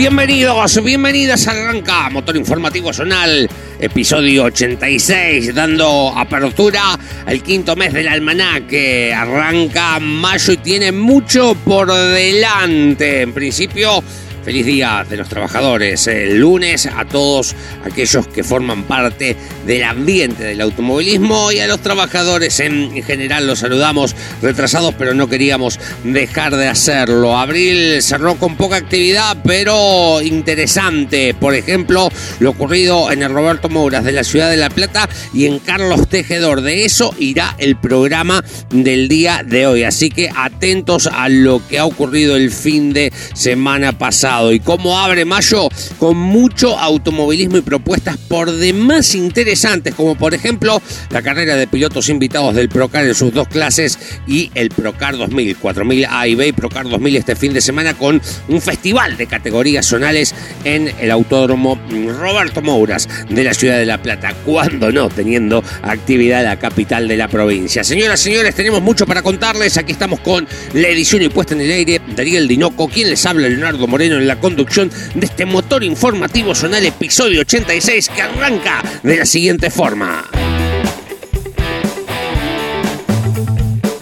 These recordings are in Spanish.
Bienvenidos, bienvenidas a Arranca Motor Informativo Zonal, episodio 86, dando apertura al quinto mes del almanaque. Arranca mayo y tiene mucho por delante. En principio, Feliz Día de los Trabajadores. El lunes a todos aquellos que forman parte del ambiente del automovilismo y a los trabajadores en general los saludamos retrasados, pero no queríamos dejar de hacerlo. Abril cerró con poca actividad, pero interesante. Por ejemplo, lo ocurrido en el Roberto Mouras de la Ciudad de La Plata y en Carlos Tejedor. De eso irá el programa del día de hoy. Así que atentos a lo que ha ocurrido el fin de semana pasado y cómo abre mayo con mucho automovilismo y propuestas por demás interesantes, como por ejemplo la carrera de pilotos invitados del Procar en sus dos clases y el Procar 2000, 4000 A y B y Procar 2000 este fin de semana con un festival de categorías zonales en el Autódromo Roberto Mouras de la ciudad de La Plata, cuando no teniendo actividad la capital de la provincia. Señoras, señores, tenemos mucho para contarles. Aquí estamos con la edición y puesta en el aire. Darío Dinoco, quien les habla, Leonardo Moreno en la conducción de este motor informativo zonal episodio 86 que arranca de la siguiente forma.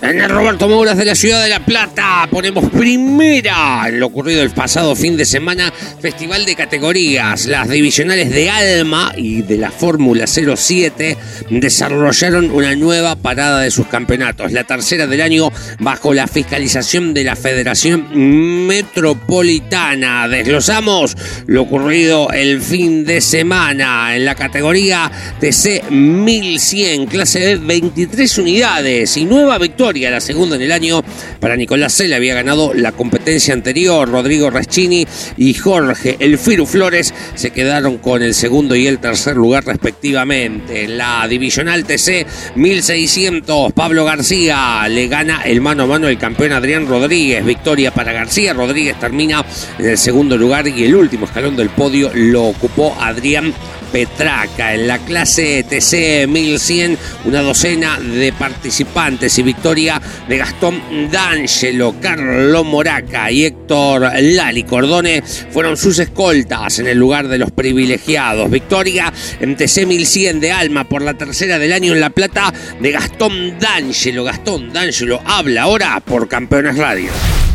En el Roberto Mouras de la ciudad de La Plata ponemos primera en lo ocurrido el pasado fin de semana, festival de categorías. Las divisionales de Alma y de la Fórmula 07 desarrollaron una nueva parada de sus campeonatos, la tercera del año bajo la fiscalización de la Federación Metropolitana. Desglosamos lo ocurrido el fin de semana en la categoría TC 1100, clase de 23 unidades y nueva victoria la segunda en el año para Nicolás Cela. Había ganado la competencia anterior. Rodrigo Raschini y Jorge El Firu Flores se quedaron con el segundo y el tercer lugar respectivamente. La divisional TC 1600, Pablo García le gana el mano a mano el campeón Adrián Rodríguez. Victoria para García. Rodríguez termina en el segundo lugar y el último escalón del podio lo ocupó Adrián Petraca. En la clase TC 1100, una docena de participantes y victoria de Gastón D'Angelo, Carlo Moraca y Héctor Lali Cordone fueron sus escoltas en el lugar de los privilegiados. Victoria en TC 1100 de Alma por la tercera del año en La Plata de Gastón D'Angelo. Gastón D'Angelo habla ahora por Campeones Radio.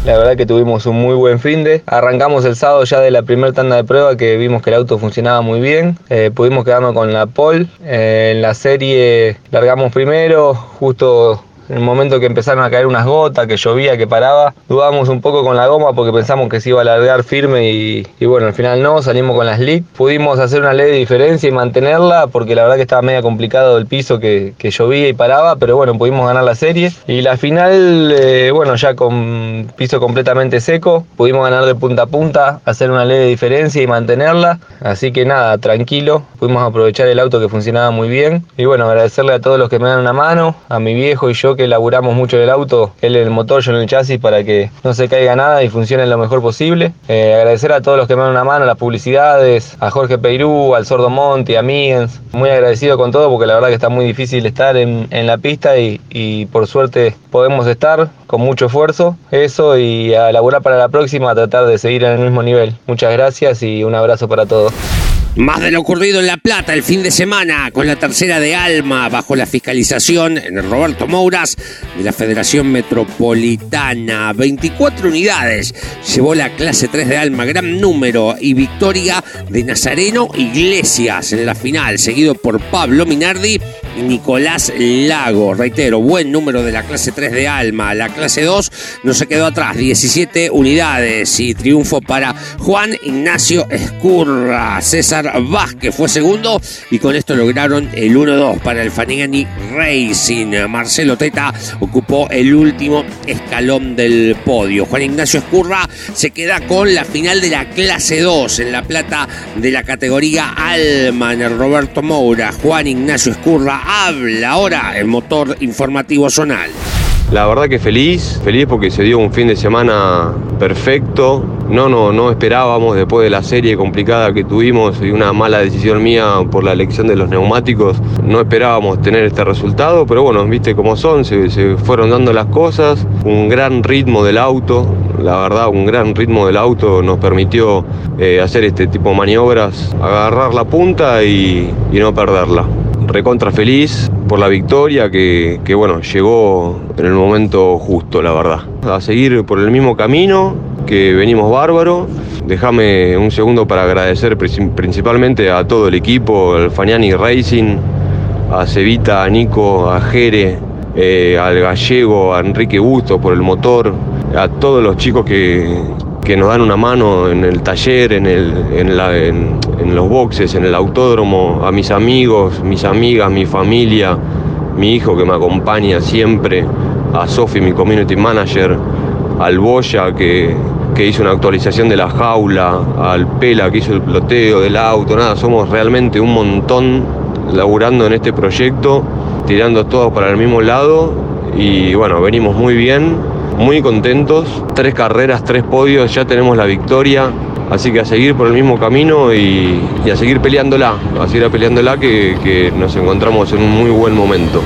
La verdad que tuvimos un muy buen fin de. Arrancamos el sábado ya de la primera tanda de prueba que vimos que el auto funcionaba muy bien. Eh, pudimos quedarnos con la pole. Eh, en la serie largamos primero, justo en el momento que empezaron a caer unas gotas, que llovía, que paraba, dudamos un poco con la goma porque pensamos que se iba a largar firme y, bueno, al final no, salimos con la slick. Pudimos hacer una ley de diferencia y mantenerla porque la verdad que estaba media complicado el piso que, llovía y paraba, pero bueno, pudimos ganar la serie. Y la final, eh, bueno, ya con piso completamente seco, pudimos ganar de punta a punta, hacer una ley de diferencia y mantenerla. Así que nada, tranquilo, pudimos aprovechar el auto que funcionaba muy bien. Y bueno, agradecerle a todos los que me dan una mano, a mi viejo y yo que elaboramos mucho el auto, él en el motor, yo en el chasis, para que no se caiga nada y funcione lo mejor posible. Eh, agradecer a todos los que me dan una mano, las publicidades, a Jorge Peirú, al Sordo Monti, a Migens. Muy agradecido con todo porque la verdad que está muy difícil estar en, la pista y, y, por suerte podemos estar con mucho esfuerzo. Eso y a elaborar para la próxima, a tratar de seguir en el mismo nivel. Muchas gracias y un abrazo para todos. Más de lo ocurrido en La Plata el fin de semana con la tercera de Alma bajo la fiscalización en el Roberto Mouras de la Federación Metropolitana. 24 unidades llevó la clase 3 de Alma, gran número y victoria de Nazareno Iglesias en la final, seguido por Pablo Minardi Nicolás Lago. Reitero, buen número de la clase 3 de Alma. La clase 2 no se quedó atrás, 17 unidades y triunfo para Juan Ignacio Escurra. César Vázquez fue segundo y con esto lograron el 1-2 para el Fanigani Racing. Marcelo Teta ocupó el último escalón del podio. Juan Ignacio Escurra se queda con la final de la clase 2 en la plata de la categoría Alman. Roberto Moura, Juan Ignacio Escurra habla ahora el motor informativo zonal. La verdad que feliz, feliz porque se dio un fin de semana perfecto. No, no, no esperábamos después de la serie complicada que tuvimos y una mala decisión mía por la elección de los neumáticos. No esperábamos tener este resultado, pero bueno, viste cómo son, se, fueron dando las cosas. Un gran ritmo del auto, la verdad, un gran ritmo del auto nos permitió eh, hacer este tipo de maniobras, agarrar la punta y no perderla recontra feliz por la victoria que, bueno, llegó en el momento justo, la verdad. A seguir por el mismo camino, que venimos bárbaro. Déjame un segundo para agradecer principalmente a todo el equipo, al Faniani Racing, a Cevita, a Nico, a Jere, eh, al gallego, a Enrique Busto por el motor, a todos los chicos que, que nos dan una mano en el taller, en, el, en, la, en, los boxes, en el autódromo, a mis amigos, mis amigas, mi familia, mi hijo que me acompaña siempre, a Sofi, mi community manager, al Boya que, que hizo una actualización de la jaula, al Pela que hizo el ploteo del auto, nada, somos realmente un montón laburando en este proyecto, tirando todos para el mismo lado y bueno, venimos muy bien muy contentos. Tres carreras, tres podios, ya tenemos la victoria. Así que a seguir por el mismo camino y, a seguir peleándola, a seguir peleándola que, que nos encontramos en un muy buen momento.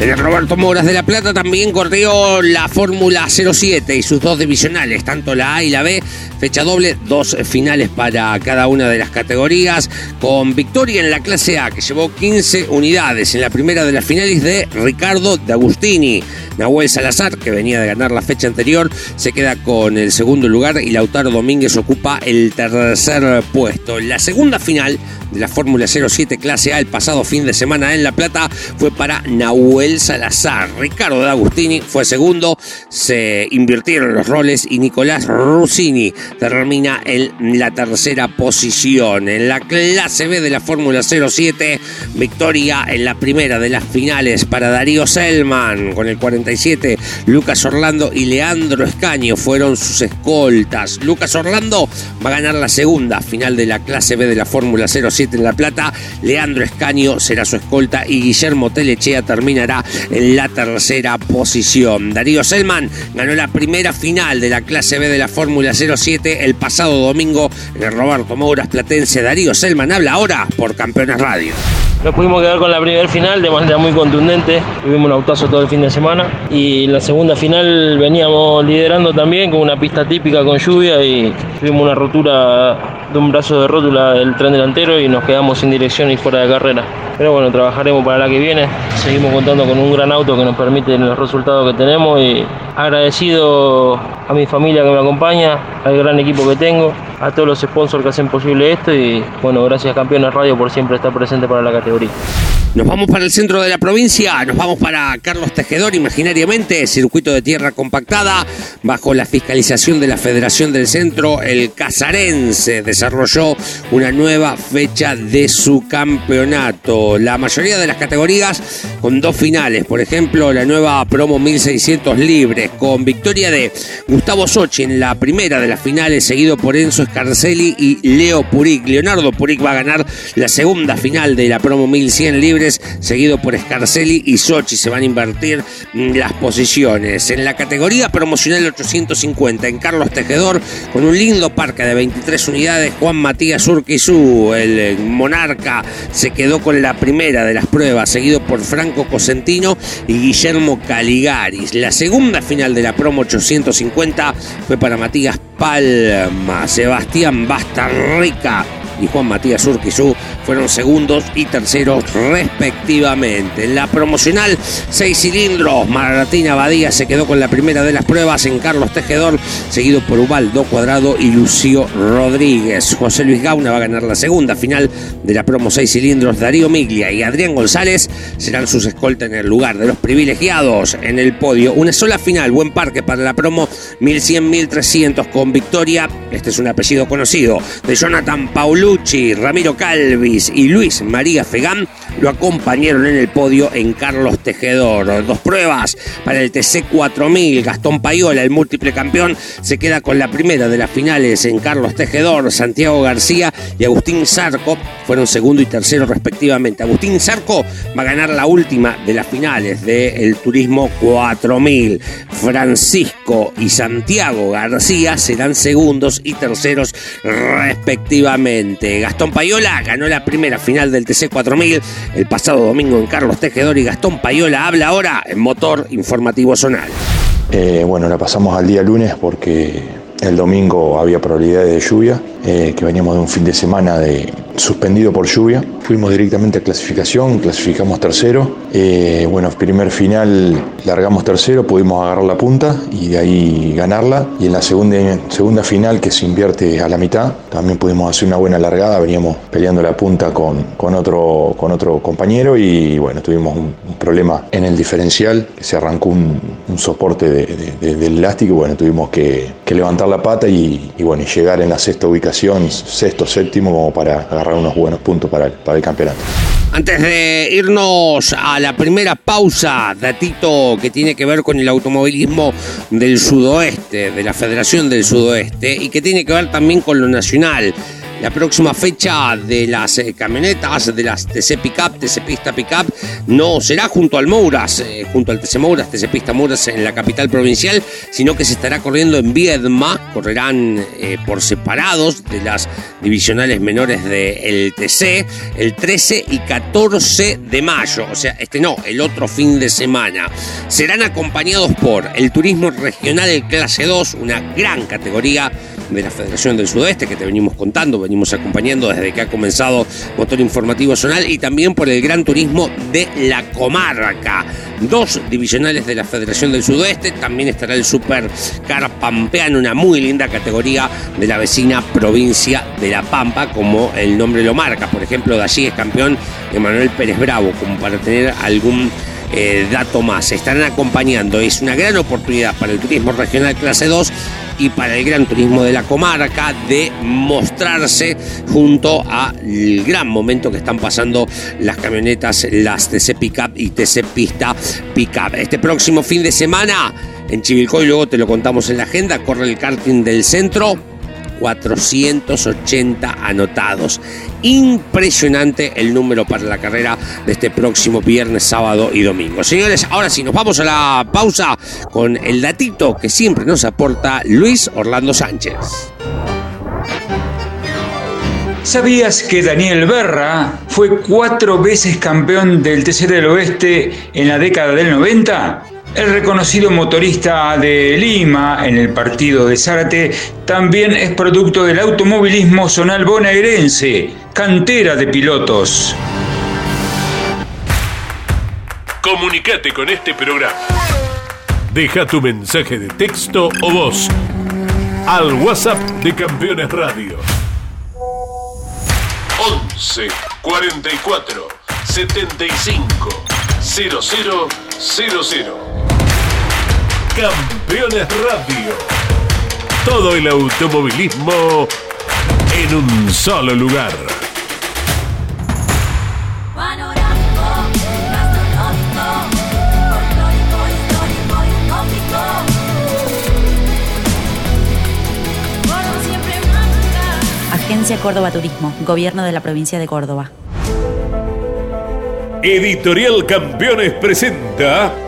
El Roberto Moras de La Plata también corrió la Fórmula 07 y sus dos divisionales, tanto la A y la B, fecha doble, dos finales para cada una de las categorías, con victoria en la clase A, que llevó 15 unidades en la primera de las finales de Ricardo de Agustini. Nahuel Salazar, que venía de ganar la fecha anterior, se queda con el segundo lugar y Lautaro Domínguez ocupa el tercer puesto. La segunda final de la Fórmula 07 Clase A el pasado fin de semana en La Plata fue para Nahuel Salazar. Ricardo de Agustini fue segundo, se invirtieron los roles y Nicolás Rossini termina en la tercera posición. En la Clase B de la Fórmula 07, victoria en la primera de las finales para Darío Selman con el 47. Lucas Orlando y Leandro Escaño fueron sus escoltas. Lucas Orlando va a ganar la segunda final de la Clase B de la Fórmula 07 en La Plata. Leandro Escaño será su escolta y Guillermo Telechea terminará en la tercera posición. Darío Selman ganó la primera final de la clase B de la Fórmula 07 el pasado domingo en el Roberto Mouras Platense. Darío Selman habla ahora por Campeones Radio. Nos pudimos quedar con la primera final de manera muy contundente. Tuvimos un autazo todo el fin de semana. Y la segunda final veníamos liderando también con una pista típica con lluvia y tuvimos una rotura de un brazo de rótula del tren delantero y nos quedamos sin dirección y fuera de carrera. Pero bueno, trabajaremos para la que viene. Seguimos contando con un gran auto que nos permite los resultados que tenemos y agradecido a mi familia que me acompaña, al gran equipo que tengo, a todos los sponsors que hacen posible esto y bueno, gracias Campeones Radio por siempre estar presente para la categoría. Nos vamos para el centro de la provincia, nos vamos para Carlos Tejedor, imaginariamente, circuito de tierra compactada, bajo la fiscalización de la Federación del Centro, el Casarense desarrolló una nueva fecha de su campeonato. La mayoría de las categorías con dos finales, por ejemplo, la nueva promo 1600 libres, con victoria de Gustavo Sochi en la primera de las finales, seguido por Enzo Scarcelli y Leo Puric. Leonardo Puric va a ganar la segunda final de la promo 1100 libres seguido por Scarcelli y Sochi. Se van a invertir las posiciones. En la categoría promocional 850, en Carlos Tejedor, con un lindo parque de 23 unidades, Juan Matías Urquizú, el monarca, se quedó con la primera de las pruebas, seguido por Franco Cosentino y Guillermo Caligaris. La segunda final de la promo 850 fue para Matías Palma, Sebastián Bastarrica y Juan Matías Urquizú fueron segundos y terceros respectivamente. En la promocional, seis cilindros, Maratina Badía se quedó con la primera de las pruebas en Carlos Tejedor, seguido por Ubaldo Cuadrado y Lucio Rodríguez. José Luis Gauna va a ganar la segunda final de la promo seis cilindros. Darío Miglia y Adrián González serán sus escoltas en el lugar de los privilegiados en el podio. Una sola final, buen parque para la promo 1100-1300 con victoria. Este es un apellido conocido de Jonathan Paulucci, Ramiro Y Luis María Fegán lo acompañaron en el podio en Carlos Tejedor. Dos pruebas para el TC 4000. Gastón Payola, el múltiple campeón, se queda con la primera de las finales en Carlos Tejedor. Santiago García y Agustín Zarco fueron segundo y tercero respectivamente. Agustín Zarco va a ganar la última de las finales del Turismo 4000. Francisco y Santiago García serán segundos y terceros respectivamente. Gastón Payola ganó la primera final del TC 4000 el pasado domingo en Carlos Tejedor y Gastón Payola habla ahora en Motor Informativo Zonal. Eh, bueno, la pasamos al día lunes porque el domingo había probabilidades de lluvia, eh, que veníamos de un fin de semana de, suspendido por lluvia. Fuimos directamente a clasificación, clasificamos tercero. Eh, bueno, primer final largamos tercero, pudimos agarrar la punta y de ahí ganarla. Y en la segunda, segunda final, que se invierte a la mitad, también pudimos hacer una buena largada. Veníamos peleando la punta con, con, otro, con otro compañero y bueno, tuvimos un, problema en el diferencial, se arrancó un, soporte del elástico y bueno, tuvimos que, levantar la pata y, y bueno, llegar en la sexta ubicación, sexto, séptimo, como para agarrar unos buenos puntos para para el campeonato. Antes de irnos a la primera pausa, datito que tiene que ver con el automovilismo del sudoeste, de la Federación del Sudoeste, y que tiene que ver también con lo nacional la próxima fecha de las eh, camionetas, de las TC Pickup, TC Pista Pickup, no será junto al Mouras, eh, junto al TC Mouras, TC Pista Mouras en la capital provincial, sino que se estará corriendo en Viedma, correrán eh, por separados de las divisionales menores del TC, el 13 y 14 de mayo, o sea, este no, el otro fin de semana. Serán acompañados por el Turismo Regional Clase 2, una gran categoría de la Federación del Sudeste que te venimos contando, venimos acompañando desde que ha comenzado Motor Informativo Zonal y también por el Gran Turismo de la Comarca. Dos divisionales de la Federación del Sudoeste, también estará el Super Car Pampeano, una muy linda categoría de la vecina provincia de La Pampa, como el nombre lo marca. Por ejemplo, de allí es campeón Emanuel Pérez Bravo, como para tener algún eh, dato más. Estarán acompañando, es una gran oportunidad para el turismo regional clase 2 y para el gran turismo de la comarca de mostrarse junto al gran momento que están pasando las camionetas, las TC Pickup y TC Pista Pickup. Este próximo fin de semana en Chivilcoy, luego te lo contamos en la agenda, corre el karting del centro 480 anotados. Impresionante el número para la carrera de este próximo viernes, sábado y domingo. Señores, ahora sí, nos vamos a la pausa con el datito que siempre nos aporta Luis Orlando Sánchez. ¿Sabías que Daniel Berra fue cuatro veces campeón del TC del Oeste en la década del 90? El reconocido motorista de Lima en el partido de Zárate también es producto del automovilismo zonal bonaerense, cantera de pilotos. Comunicate con este programa. Deja tu mensaje de texto o voz al WhatsApp de Campeones Radio. 11 44 75 0000 Campeones Radio. Todo el automovilismo en un solo lugar. Agencia Córdoba Turismo, Gobierno de la Provincia de Córdoba. Editorial Campeones presenta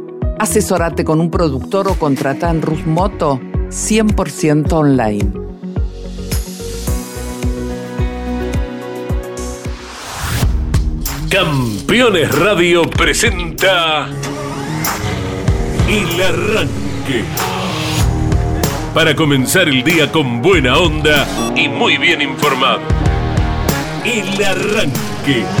Asesorate con un productor o contrata en Rus Moto 100% online. Campeones Radio presenta El Arranque. Para comenzar el día con buena onda y muy bien informado. El Arranque.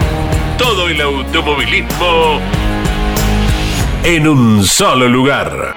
Todo el automovilismo en un solo lugar.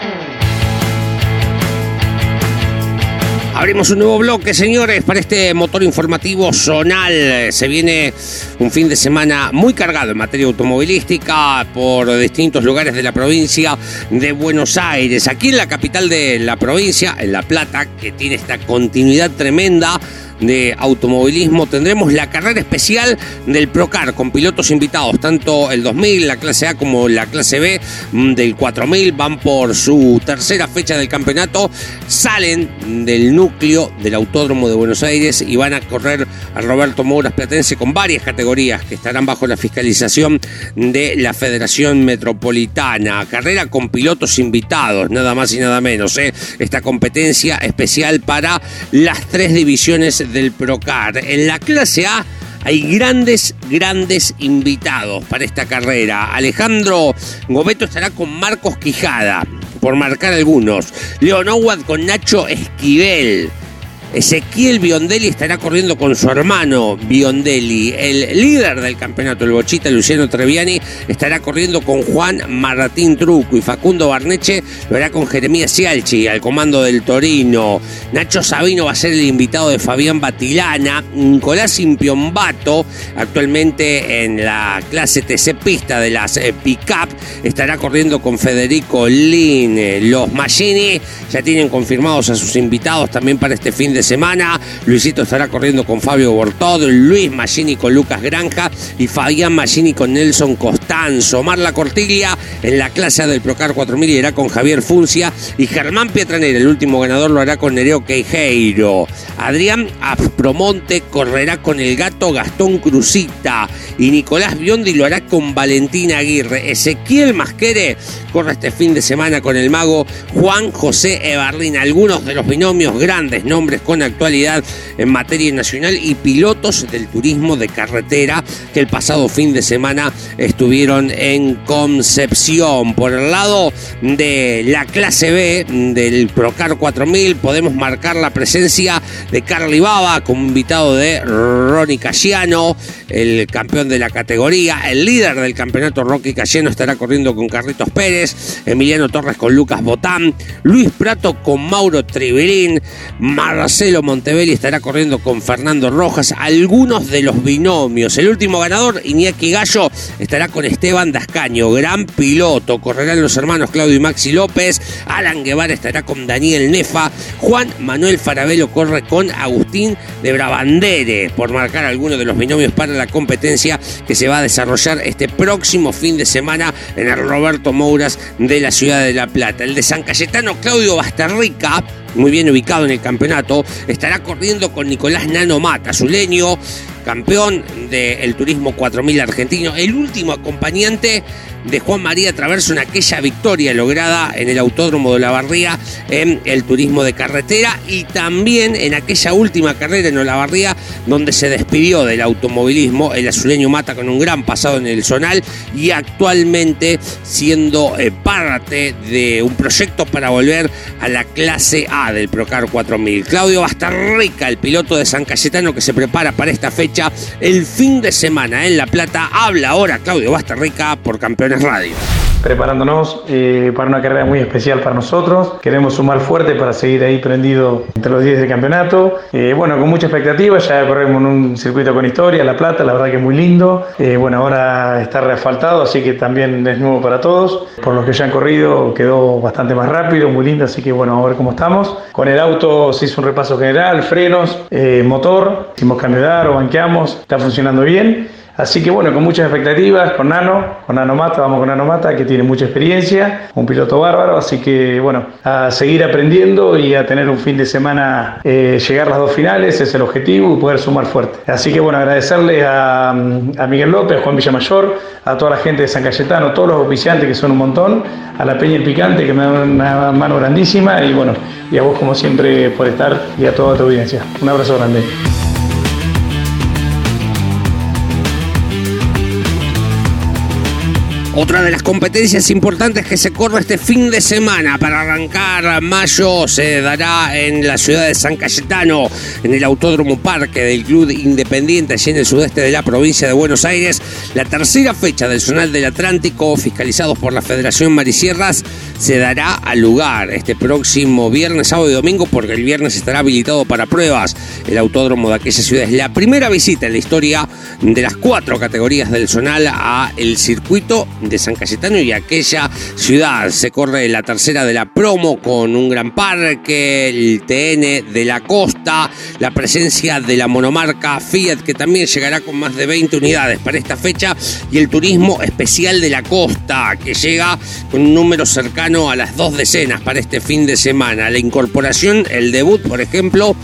Abrimos un nuevo bloque, señores, para este motor informativo zonal. Se viene un fin de semana muy cargado en materia automovilística por distintos lugares de la provincia de Buenos Aires. Aquí en la capital de la provincia, en La Plata, que tiene esta continuidad tremenda de automovilismo tendremos la carrera especial del Procar con pilotos invitados, tanto el 2000, la clase A como la clase B mm, del 4000 van por su tercera fecha del campeonato, salen del núcleo del Autódromo de Buenos Aires y van a correr a Roberto Mouras Platense con varias categorías que estarán bajo la fiscalización de la Federación Metropolitana. Carrera con pilotos invitados, nada más y nada menos. ¿eh? Esta competencia especial para las tres divisiones del Procar. En la clase A hay grandes, grandes invitados para esta carrera. Alejandro Gobeto estará con Marcos Quijada, por marcar algunos. Leonowad con Nacho Esquivel. Ezequiel Biondelli estará corriendo con su hermano Biondelli. El líder del campeonato, el Bochita Luciano Treviani, estará corriendo con Juan Martín Truco y Facundo Barneche lo hará con Jeremías Cialchi al comando del Torino. Nacho Sabino va a ser el invitado de Fabián Batilana. Nicolás Impiombato, actualmente en la clase TC Pista de las eh, Pickup, estará corriendo con Federico Lin. Los Magini ya tienen confirmados a sus invitados también para este fin de semana. Luisito estará corriendo con Fabio Bortod, Luis Magini con Lucas Granja y Fabián Magini con Nelson Costanzo. Marla Cortiglia en la clase del Procar 4000 irá con Javier Funcia y Germán Pietranera, el último ganador, lo hará con Nereo Queijeiro. Adrián Aspromonte correrá con el gato Gastón Cruzita y Nicolás Biondi lo hará con Valentina Aguirre. Ezequiel Masquere corre este fin de semana con el mago Juan José Ebarlín. Algunos de los binomios grandes nombres con actualidad en materia nacional y pilotos del turismo de carretera que el pasado fin de semana estuvieron en Concepción. Por el lado de la clase B del Procar 4000 podemos marcar la presencia de Carly Baba como invitado de Ronnie Casiano, el campeón de la categoría, el líder del campeonato Rocky Casiano estará corriendo con Carlitos Pérez, Emiliano Torres con Lucas Botán, Luis Prato con Mauro Tribilín, Marcelo Montevelli estará corriendo con Fernando Rojas, algunos de los binomios. El último ganador, Iñaki Gallo, estará con Esteban Dascaño, gran piloto. Correrán los hermanos Claudio y Maxi López, Alan Guevara estará con Daniel Nefa, Juan Manuel Farabelo corre con Agustín de Brabandere, por marcar algunos de los binomios para la competencia que se va a desarrollar este próximo fin de semana en el Roberto Mouras de la ciudad de La Plata. El de San Cayetano, Claudio Bastarrica, muy bien ubicado en el campeonato, estará corriendo con Nicolás Nano Mata, azuleño, campeón del turismo 4000 argentino, el último acompañante de Juan María Traverso en aquella victoria lograda en el Autódromo de la Barría en el turismo de carretera y también en aquella última carrera en Olavarría donde se despidió del automovilismo el azuleño Mata con un gran pasado en el zonal y actualmente siendo eh, parte de un proyecto para volver a la clase A del Procar 4000. Claudio Bastarrica, el piloto de San Cayetano que se prepara para esta fecha el fin de semana en La Plata, habla ahora Claudio Bastarrica por Campeones Radio preparándonos eh, para una carrera muy especial para nosotros. Queremos sumar fuerte para seguir ahí prendido entre los 10 del campeonato. Eh, bueno, con mucha expectativa, ya corremos en un circuito con historia, La Plata, la verdad que es muy lindo. Eh, bueno, ahora está reasfaltado, así que también es nuevo para todos. Por los que ya han corrido quedó bastante más rápido, muy lindo, así que bueno, a ver cómo estamos. Con el auto se hizo un repaso general, frenos, motor, hicimos cambio de aro, banqueamos, está funcionando bien. Así que bueno, con muchas expectativas, con Nano, con Nano Mata, vamos con Nano Mata, que tiene mucha experiencia, un piloto bárbaro, así que bueno, a seguir aprendiendo y a tener un fin de semana, eh, llegar a las dos finales, es el objetivo y poder sumar fuerte. Así que bueno, agradecerle a, Miguel López, a Juan Villamayor, a toda la gente de San Cayetano, todos los oficiantes que son un montón, a la Peña El Picante que me da una mano grandísima y bueno, y a vos como siempre por estar y a toda tu audiencia. Un abrazo grande. Otra de las competencias importantes que se corre este fin de semana para arrancar mayo se dará en la ciudad de San Cayetano, en el Autódromo Parque del Club Independiente, allí en el sudeste de la provincia de Buenos Aires. La tercera fecha del Zonal del Atlántico, fiscalizados por la Federación Marisierras, se dará al lugar este próximo viernes, sábado y domingo, porque el viernes estará habilitado para pruebas. El autódromo de aquella ciudad es la primera visita en la historia de las cuatro categorías del Zonal a el circuito de San Cayetano y aquella ciudad. Se corre la tercera de la promo con un gran parque, el TN de la costa, la presencia de la monomarca Fiat que también llegará con más de 20 unidades para esta fecha y el turismo especial de la costa que llega con un número cercano a las dos decenas para este fin de semana. La incorporación, el debut, por ejemplo,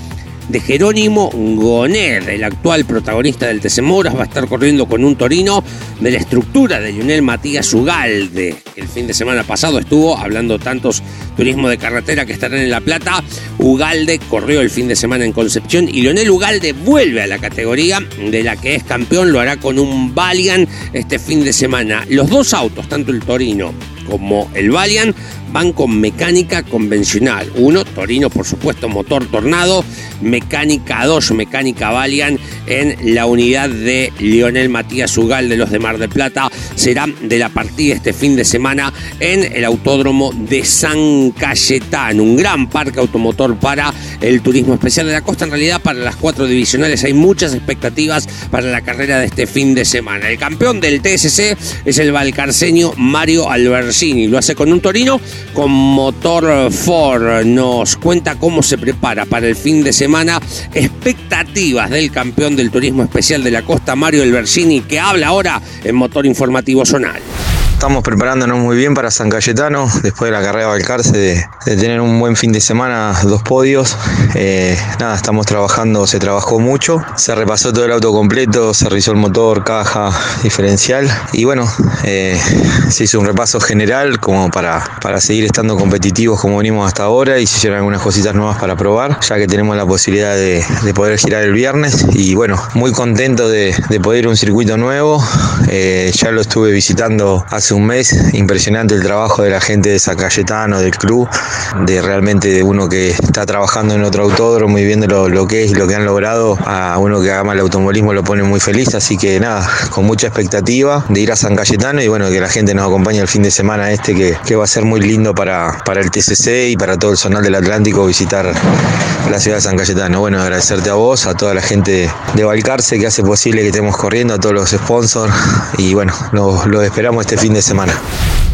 de Jerónimo Goned, el actual protagonista del Tesemoras, va a estar corriendo con un Torino de la estructura de Lionel Matías Ugalde, el fin de semana pasado estuvo hablando tantos turismo de carretera que estarán en La Plata. Ugalde corrió el fin de semana en Concepción y Lionel Ugalde vuelve a la categoría de la que es campeón, lo hará con un Valiant este fin de semana. Los dos autos, tanto el Torino como el Valiant, van con mecánica convencional. Uno, Torino, por supuesto, motor Tornado, mecánica 2, mecánica Valiant en la unidad de Lionel Matías Ugal de los de Mar del Plata. Será de la partida este fin de semana en el autódromo de San Cayetano. Un gran parque automotor para el turismo especial de la costa. En realidad, para las cuatro divisionales hay muchas expectativas para la carrera de este fin de semana. El campeón del TSC es el valcarceño Mario Albersini. Lo hace con un Torino con motor Ford. Nos cuenta cómo se prepara para el fin de semana. Expectativas del campeón del turismo especial de la costa, Mario Albersini, que habla ahora en Motor Informativo Zonal. Estamos preparándonos muy bien para San Cayetano, después de la carrera de Balcarce, de, tener un buen fin de semana, dos podios. Eh, nada, estamos trabajando, se trabajó mucho, se repasó todo el auto completo, se revisó el motor, caja, diferencial y bueno, eh, se hizo un repaso general como para, para seguir estando competitivos como venimos hasta ahora y se hicieron algunas cositas nuevas para probar, ya que tenemos la posibilidad de, poder girar el viernes y bueno, muy contento de, poder ir a un circuito nuevo, eh, ya lo estuve visitando hace un mes. Impresionante el trabajo de la gente de San Cayetano, del club, de realmente de uno que está trabajando en otro autódromo y viendo lo, que es y lo que han logrado, a uno que ama el automovilismo lo pone muy feliz. Así que nada, con mucha expectativa de ir a San Cayetano y bueno, que la gente nos acompañe el fin de semana este que, que va a ser muy lindo para, para el TCC y para todo el zonal del Atlántico visitar la ciudad de San Cayetano. Bueno, agradecerte a vos, a toda la gente de Balcarce que hace posible que estemos corriendo, a todos los sponsors y bueno, lo esperamos este fin de semana.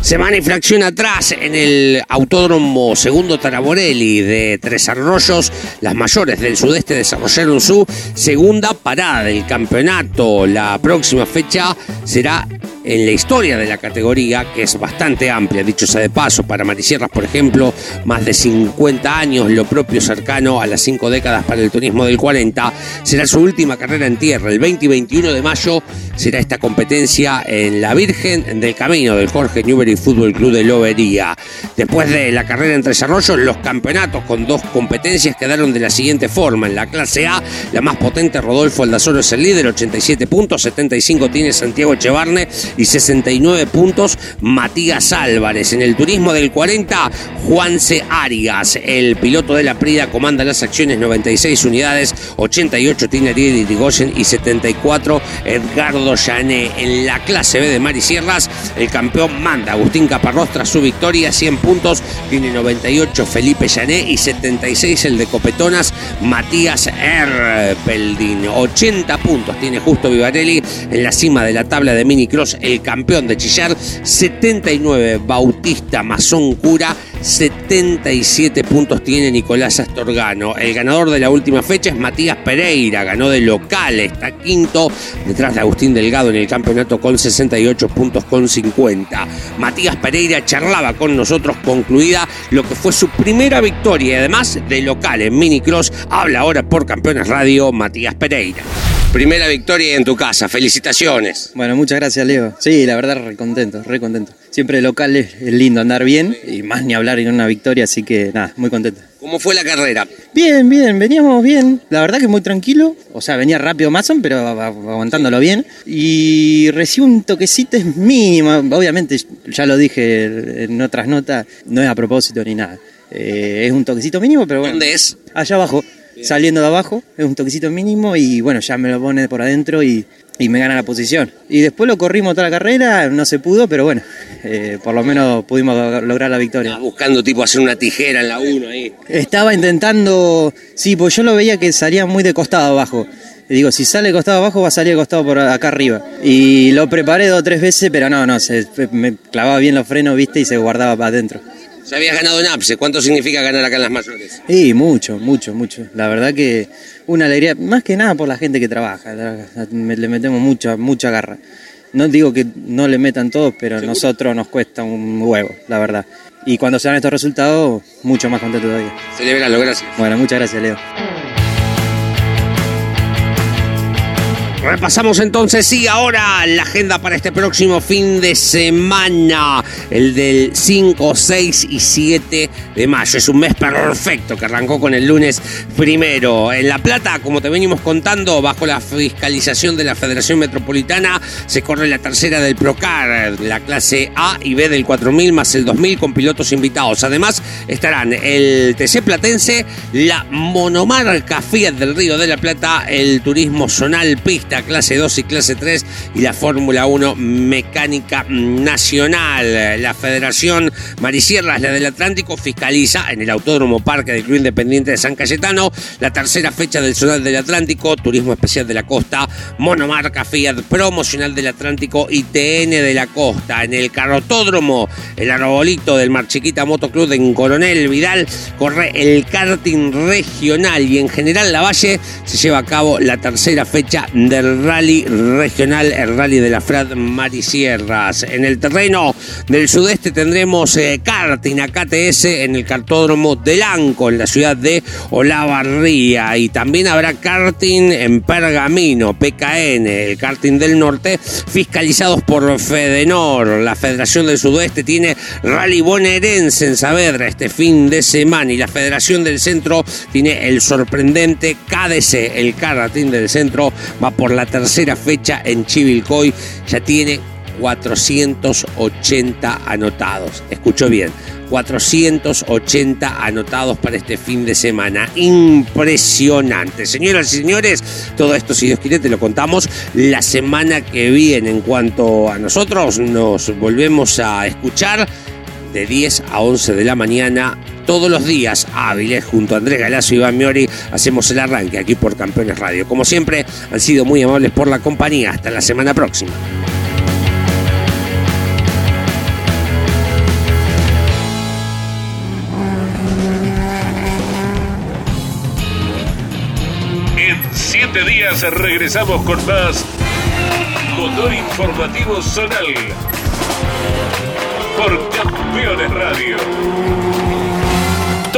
Semana y fracción atrás en el Autódromo Segundo Taraborelli de Tres Arroyos, las mayores del sudeste desarrollaron su segunda parada del campeonato. La próxima fecha será en la historia de la categoría, que es bastante amplia, dicho sea de paso, para Marisierras, por ejemplo, más de 50 años, lo propio cercano a las 5 décadas para el turismo del 40, será su última carrera en tierra. El 20 y 21 de mayo será esta competencia en la Virgen del Camino del Jorge Newbery Fútbol Club de Lobería. Después de la carrera en Tres Arroyos, los campeonatos con dos competencias quedaron de la siguiente forma. En la clase A, la más potente, Rodolfo Aldazoro es el líder, 87 puntos, 75 tiene Santiago Echevarne y 69 puntos Matías Álvarez. En el turismo del 40, Juanse Arias, el piloto de la Prida, comanda las acciones 96 unidades, 88 tiene Ariel Irigoyen y 74 Edgardo Llané. En la clase B de Marisierras, el campeón manda Agustín Caparrós tras su victoria, 100 puntos, tiene 98 Felipe Llané y 76 el de Copetonas, Matías Erpeldin. 80 puntos tiene Justo Vivarelli en la cima de la tabla de minicross, el campeón de Chillar, 79 Bautista Mazón Cura, 77 puntos tiene Nicolás Astorgano. El ganador de la última fecha es Matías Pereira, ganó de local, está quinto detrás de Agustín Delgado en el campeonato con 68 puntos con 50. Matías Pereira charlaba con nosotros concluida lo que fue su primera victoria y además de local en Minicross. Habla ahora por Campeones Radio Matías Pereira. Primera victoria en tu casa, felicitaciones. Bueno, muchas gracias, Leo. Sí, la verdad, re contento, re contento. Siempre local es, es lindo andar bien y más ni hablar en una victoria, así que nada, muy contento. ¿Cómo fue la carrera? Bien, bien, veníamos bien. La verdad que muy tranquilo. O sea, venía rápido Mason, pero aguantándolo bien. Y recibo un toquecito mínimo. Obviamente, ya lo dije en otras notas, no es a propósito ni nada. Eh, es un toquecito mínimo, pero bueno. ¿Dónde es? Allá abajo. Saliendo de abajo, es un toquecito mínimo y bueno, ya me lo pone por adentro y, y me gana la posición. Y después lo corrimos toda la carrera, no se pudo, pero bueno, eh, por lo menos pudimos lograr la victoria. buscando tipo hacer una tijera en la 1 ahí. Estaba intentando, sí, pues yo lo veía que salía muy de costado abajo. Y digo, si sale de costado abajo va a salir de costado por acá arriba. Y lo preparé dos o tres veces, pero no, no, se, me clavaba bien los frenos, viste, y se guardaba para adentro. Ya habías ganado en APSE, ¿cuánto significa ganar acá en las mayores? Sí, mucho, mucho, mucho. La verdad que una alegría, más que nada por la gente que trabaja, le metemos mucha, mucha garra. No digo que no le metan todos, pero a nosotros nos cuesta un huevo, la verdad. Y cuando se dan estos resultados, mucho más contento todavía. Celebralo, gracias. Bueno, muchas gracias, Leo. Repasamos entonces, sí, ahora la agenda para este próximo fin de semana, el del 5, 6 y 7 de mayo. Es un mes perfecto que arrancó con el lunes primero. En La Plata, como te venimos contando, bajo la fiscalización de la Federación Metropolitana, se corre la tercera del Procar, la clase A y B del 4000 más el 2000 con pilotos invitados. Además, estarán el TC Platense, la monomarca Fiat del Río de la Plata, el turismo zonal pista clase 2 y clase 3 y la Fórmula 1 mecánica nacional. La Federación Marisierras, la del Atlántico, fiscaliza en el Autódromo Parque del Club Independiente de San Cayetano la tercera fecha del Zonal del Atlántico, Turismo Especial de la Costa, Monomarca Fiat Promocional del Atlántico y TN de la Costa. En el Carrotódromo, el arbolito del Mar Chiquita Motoclub en Coronel Vidal, corre el karting regional y en general La Valle se lleva a cabo la tercera fecha del rally regional, el rally de la Frad Marisierras. En el terreno del sudeste tendremos eh, karting a KTS en el cartódromo de Lanco, en la ciudad de Olavarría. Y también habrá karting en Pergamino, PKN, el karting del norte, fiscalizados por Fedenor. La Federación del Sudoeste tiene rally bonaerense en Saavedra este fin de semana y la Federación del Centro tiene el sorprendente KDC, el karting del centro va por la tercera fecha en Chivilcoy, ya tiene 480 anotados. Escuchó bien, 480 anotados para este fin de semana. Impresionante. Señoras y señores, todo esto, si Dios quiere, te lo contamos la semana que viene. En cuanto a nosotros, nos volvemos a escuchar de 10 a 11 de la mañana todos los días hábiles junto a Andrés Galazo y Iván Miori hacemos el arranque aquí por Campeones Radio. Como siempre, han sido muy amables por la compañía. Hasta la semana próxima. En 7 días regresamos con más Motor Informativo Zonal por Campeones Radio.